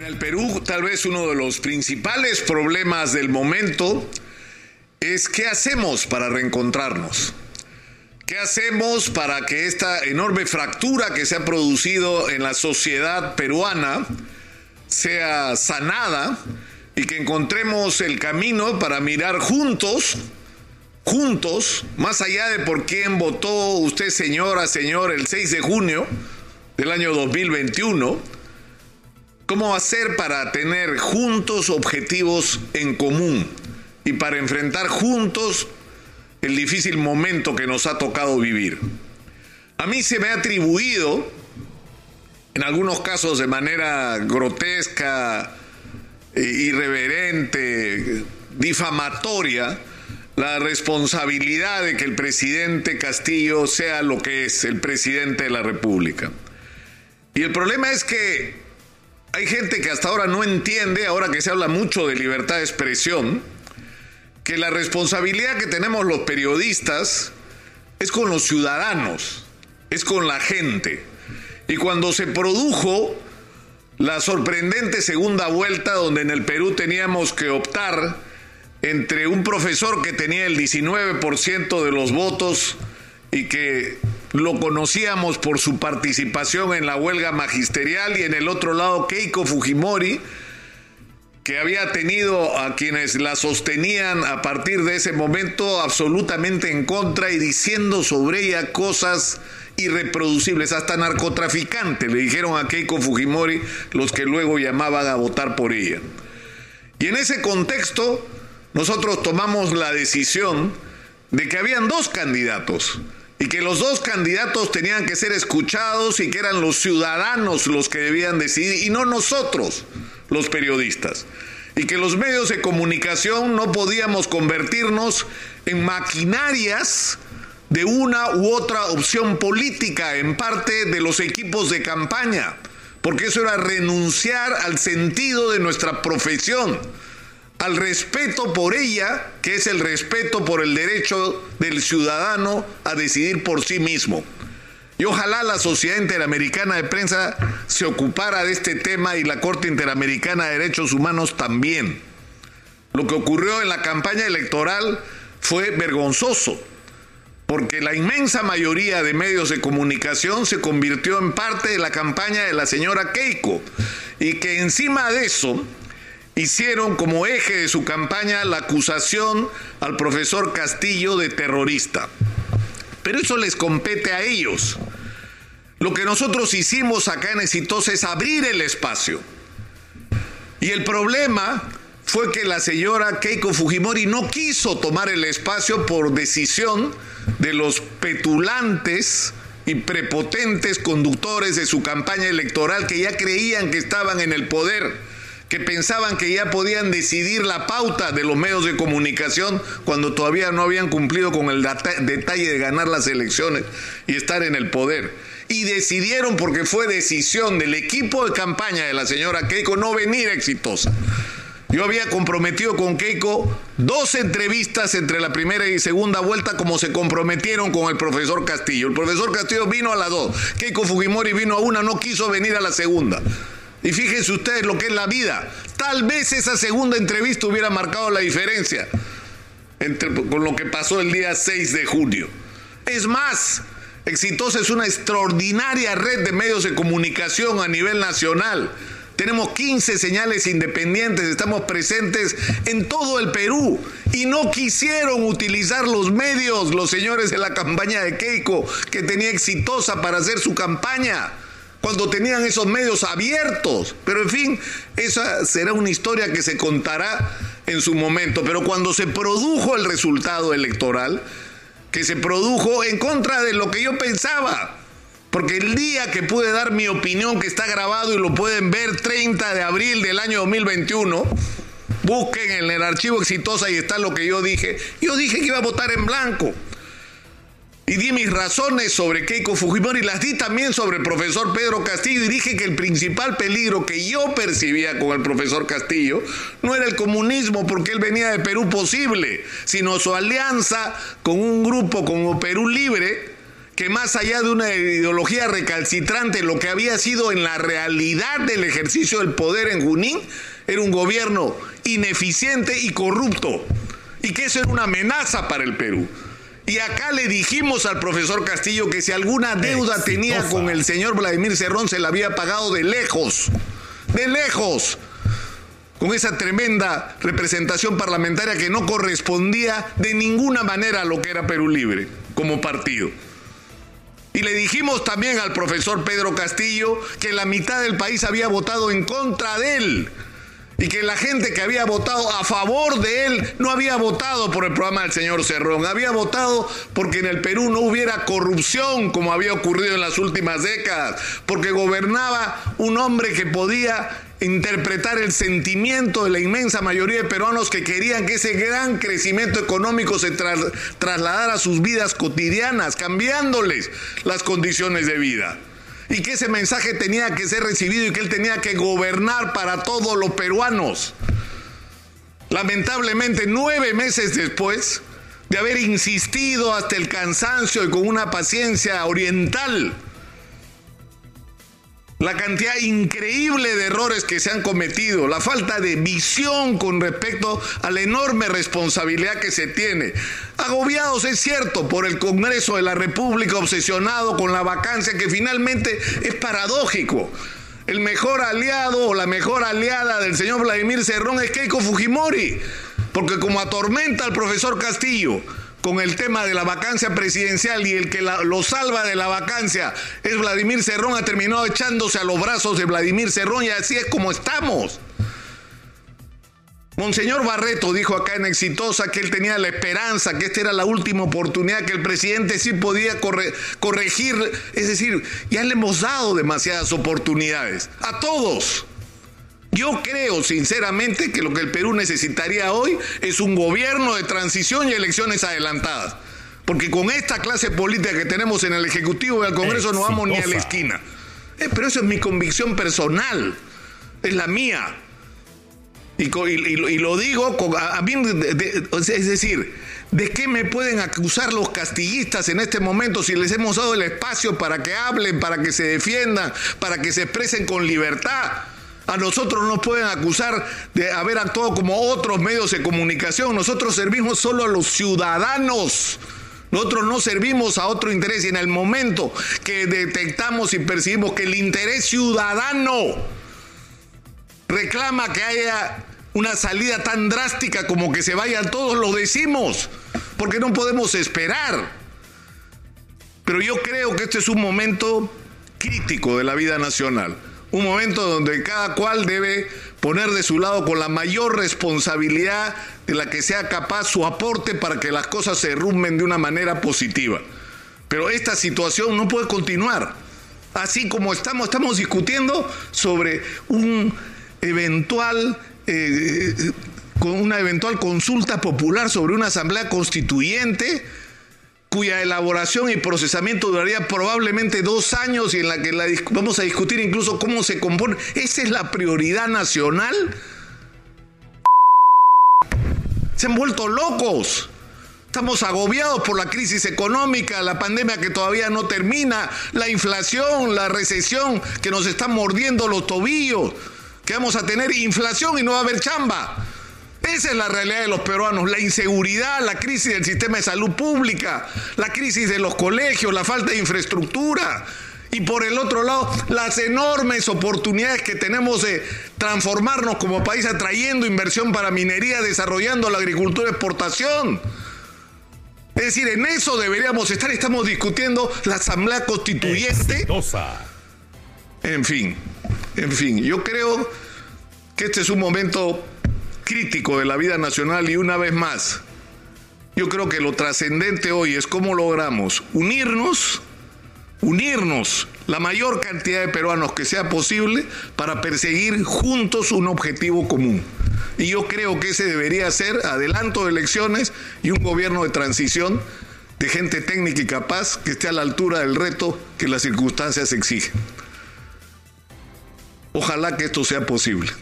En el Perú, tal vez uno de los principales problemas del momento es qué hacemos para reencontrarnos. ¿Qué hacemos para que esta enorme fractura que se ha producido en la sociedad peruana sea sanada y que encontremos el camino para mirar juntos, juntos, más allá de por quién votó usted, señora, señor, el 6 de junio del año 2021? ¿Cómo hacer para tener juntos objetivos en común y para enfrentar juntos el difícil momento que nos ha tocado vivir? A mí se me ha atribuido, en algunos casos de manera grotesca, irreverente, difamatoria, la responsabilidad de que el presidente Castillo sea lo que es, el presidente de la República. Y el problema es que hay gente que hasta ahora no entiende, ahora que se habla mucho de libertad de expresión, que la responsabilidad que tenemos los periodistas es con los ciudadanos, es con la gente. Y cuando se produjo la sorprendente segunda vuelta donde en el Perú teníamos que optar entre un profesor que tenía el 19% de los votos y que lo conocíamos por su participación en la huelga magisterial y en el otro lado Keiko Fujimori, que había tenido a quienes la sostenían a partir de ese momento absolutamente en contra y diciendo sobre ella cosas irreproducibles, hasta narcotraficante, le dijeron a Keiko Fujimori los que luego llamaban a votar por ella. Y en ese contexto nosotros tomamos la decisión de que habían dos candidatos, y que los dos candidatos tenían que ser escuchados y que eran los ciudadanos los que debían decidir y no nosotros, los periodistas. Y que los medios de comunicación no podíamos convertirnos en maquinarias de una u otra opción política en parte de los equipos de campaña, porque eso era renunciar al sentido de nuestra profesión al respeto por ella, que es el respeto por el derecho del ciudadano a decidir por sí mismo. Y ojalá la Sociedad Interamericana de Prensa se ocupara de este tema y la Corte Interamericana de Derechos Humanos también. Lo que ocurrió en la campaña electoral fue vergonzoso, porque la inmensa mayoría de medios de comunicación se convirtió en parte de la campaña de la señora Keiko, y que encima de eso hicieron como eje de su campaña la acusación al profesor Castillo de terrorista. Pero eso les compete a ellos. Lo que nosotros hicimos acá en Exitosa es abrir el espacio. Y el problema fue que la señora Keiko Fujimori no quiso tomar el espacio por decisión de los petulantes y prepotentes conductores de su campaña electoral que ya creían que estaban en el poder que pensaban que ya podían decidir la pauta de los medios de comunicación cuando todavía no habían cumplido con el detalle de ganar las elecciones y estar en el poder. Y decidieron, porque fue decisión del equipo de campaña de la señora Keiko, no venir exitosa. Yo había comprometido con Keiko dos entrevistas entre la primera y segunda vuelta como se comprometieron con el profesor Castillo. El profesor Castillo vino a las dos, Keiko Fujimori vino a una, no quiso venir a la segunda. Y fíjense ustedes lo que es la vida. Tal vez esa segunda entrevista hubiera marcado la diferencia entre, con lo que pasó el día 6 de junio. Es más, Exitosa es una extraordinaria red de medios de comunicación a nivel nacional. Tenemos 15 señales independientes, estamos presentes en todo el Perú y no quisieron utilizar los medios los señores de la campaña de Keiko que tenía exitosa para hacer su campaña cuando tenían esos medios abiertos. Pero en fin, esa será una historia que se contará en su momento. Pero cuando se produjo el resultado electoral, que se produjo en contra de lo que yo pensaba, porque el día que pude dar mi opinión, que está grabado y lo pueden ver 30 de abril del año 2021, busquen en el archivo exitosa y está lo que yo dije. Yo dije que iba a votar en blanco y di mis razones sobre Keiko Fujimori, las di también sobre el profesor Pedro Castillo y dije que el principal peligro que yo percibía con el profesor Castillo no era el comunismo porque él venía de Perú posible, sino su alianza con un grupo como Perú Libre que más allá de una ideología recalcitrante, lo que había sido en la realidad del ejercicio del poder en Junín, era un gobierno ineficiente y corrupto, y que eso era una amenaza para el Perú. Y acá le dijimos al profesor Castillo que si alguna deuda tenía con el señor Vladimir Cerrón, se la había pagado de lejos, de lejos con esa tremenda representación parlamentaria que no correspondía de ninguna manera a lo que era Perú Libre como partido. Y le dijimos también al profesor Pedro Castillo que la mitad del país había votado en contra de él y que la gente que había votado a favor de él no había votado por el programa del señor Cerrón, había votado porque en el Perú no hubiera corrupción como había ocurrido en las últimas décadas, porque gobernaba un hombre que podía interpretar el sentimiento de la inmensa mayoría de peruanos que querían que ese gran crecimiento económico se trasladara a sus vidas cotidianas, cambiándoles las condiciones de vida y que ese mensaje tenía que ser recibido y que él tenía que gobernar para todos los peruanos. Lamentablemente, nueve meses después de haber insistido hasta el cansancio y con una paciencia oriental, la cantidad increíble de errores que se han cometido, la falta de visión con respecto a la enorme responsabilidad que se tiene. Agobiados, es cierto, por el Congreso de la República, obsesionado con la vacancia, que finalmente es paradójico. El mejor aliado o la mejor aliada del señor Vladimir Cerrón es Keiko Fujimori, porque como atormenta al profesor Castillo, con el tema de la vacancia presidencial y el que lo salva de la vacancia es Vladimir Cerrón, ha terminado echándose a los brazos de Vladimir Cerrón y así es como estamos. Monseñor Barreto dijo acá en Exitosa que él tenía la esperanza, que esta era la última oportunidad, que el presidente sí podía corregir. Es decir, ya le hemos dado demasiadas oportunidades. A todos. Yo creo sinceramente que lo que el Perú necesitaría hoy es un gobierno de transición y elecciones adelantadas. Porque con esta clase política que tenemos en el Ejecutivo y el Congreso no vamos ni a la esquina. Eh, pero eso es mi convicción personal, es la mía. Y, lo digo a, mí, es decir, ¿de qué me pueden acusar los castillistas en este momento si les hemos dado el espacio para que hablen, para que se defiendan, para que se expresen con libertad? A nosotros nos pueden acusar de haber actuado como otros medios de comunicación. Nosotros servimos solo a los ciudadanos. Nosotros no servimos a otro interés y en el momento que detectamos y percibimos que el interés ciudadano reclama que haya una salida tan drástica como que se vayan todos, lo decimos, porque no podemos esperar. Pero yo creo que este es un momento crítico de la vida nacional un momento donde cada cual debe poner de su lado con la mayor responsabilidad de la que sea capaz su aporte para que las cosas se rumben de una manera positiva. Pero esta situación no puede continuar. Así como estamos, estamos discutiendo sobre un eventual, eh, con una eventual consulta popular sobre una asamblea constituyente cuya elaboración y procesamiento duraría probablemente dos años y en la que vamos a discutir incluso cómo se compone. Esa es la prioridad nacional. Se han vuelto locos. Estamos agobiados por la crisis económica, la pandemia que todavía no termina, la inflación, la recesión que nos está mordiendo los tobillos, que vamos a tener inflación y no va a haber chamba. Esa es la realidad de los peruanos, la inseguridad, la crisis del sistema de salud pública, la crisis de los colegios, la falta de infraestructura. Y por el otro lado, las enormes oportunidades que tenemos de transformarnos como país atrayendo inversión para minería, desarrollando la agricultura de exportación. Es decir, en eso deberíamos estar. Estamos discutiendo la Asamblea Constituyente. En fin, en fin, yo creo que este es un momento crítico de la vida nacional y una vez más, yo creo que lo trascendente hoy es cómo logramos unirnos, unirnos la mayor cantidad de peruanos que sea posible para perseguir juntos un objetivo común. Y yo creo que ese debería ser adelanto de elecciones y un gobierno de transición de gente técnica y capaz que esté a la altura del reto que las circunstancias exigen. Ojalá que esto sea posible.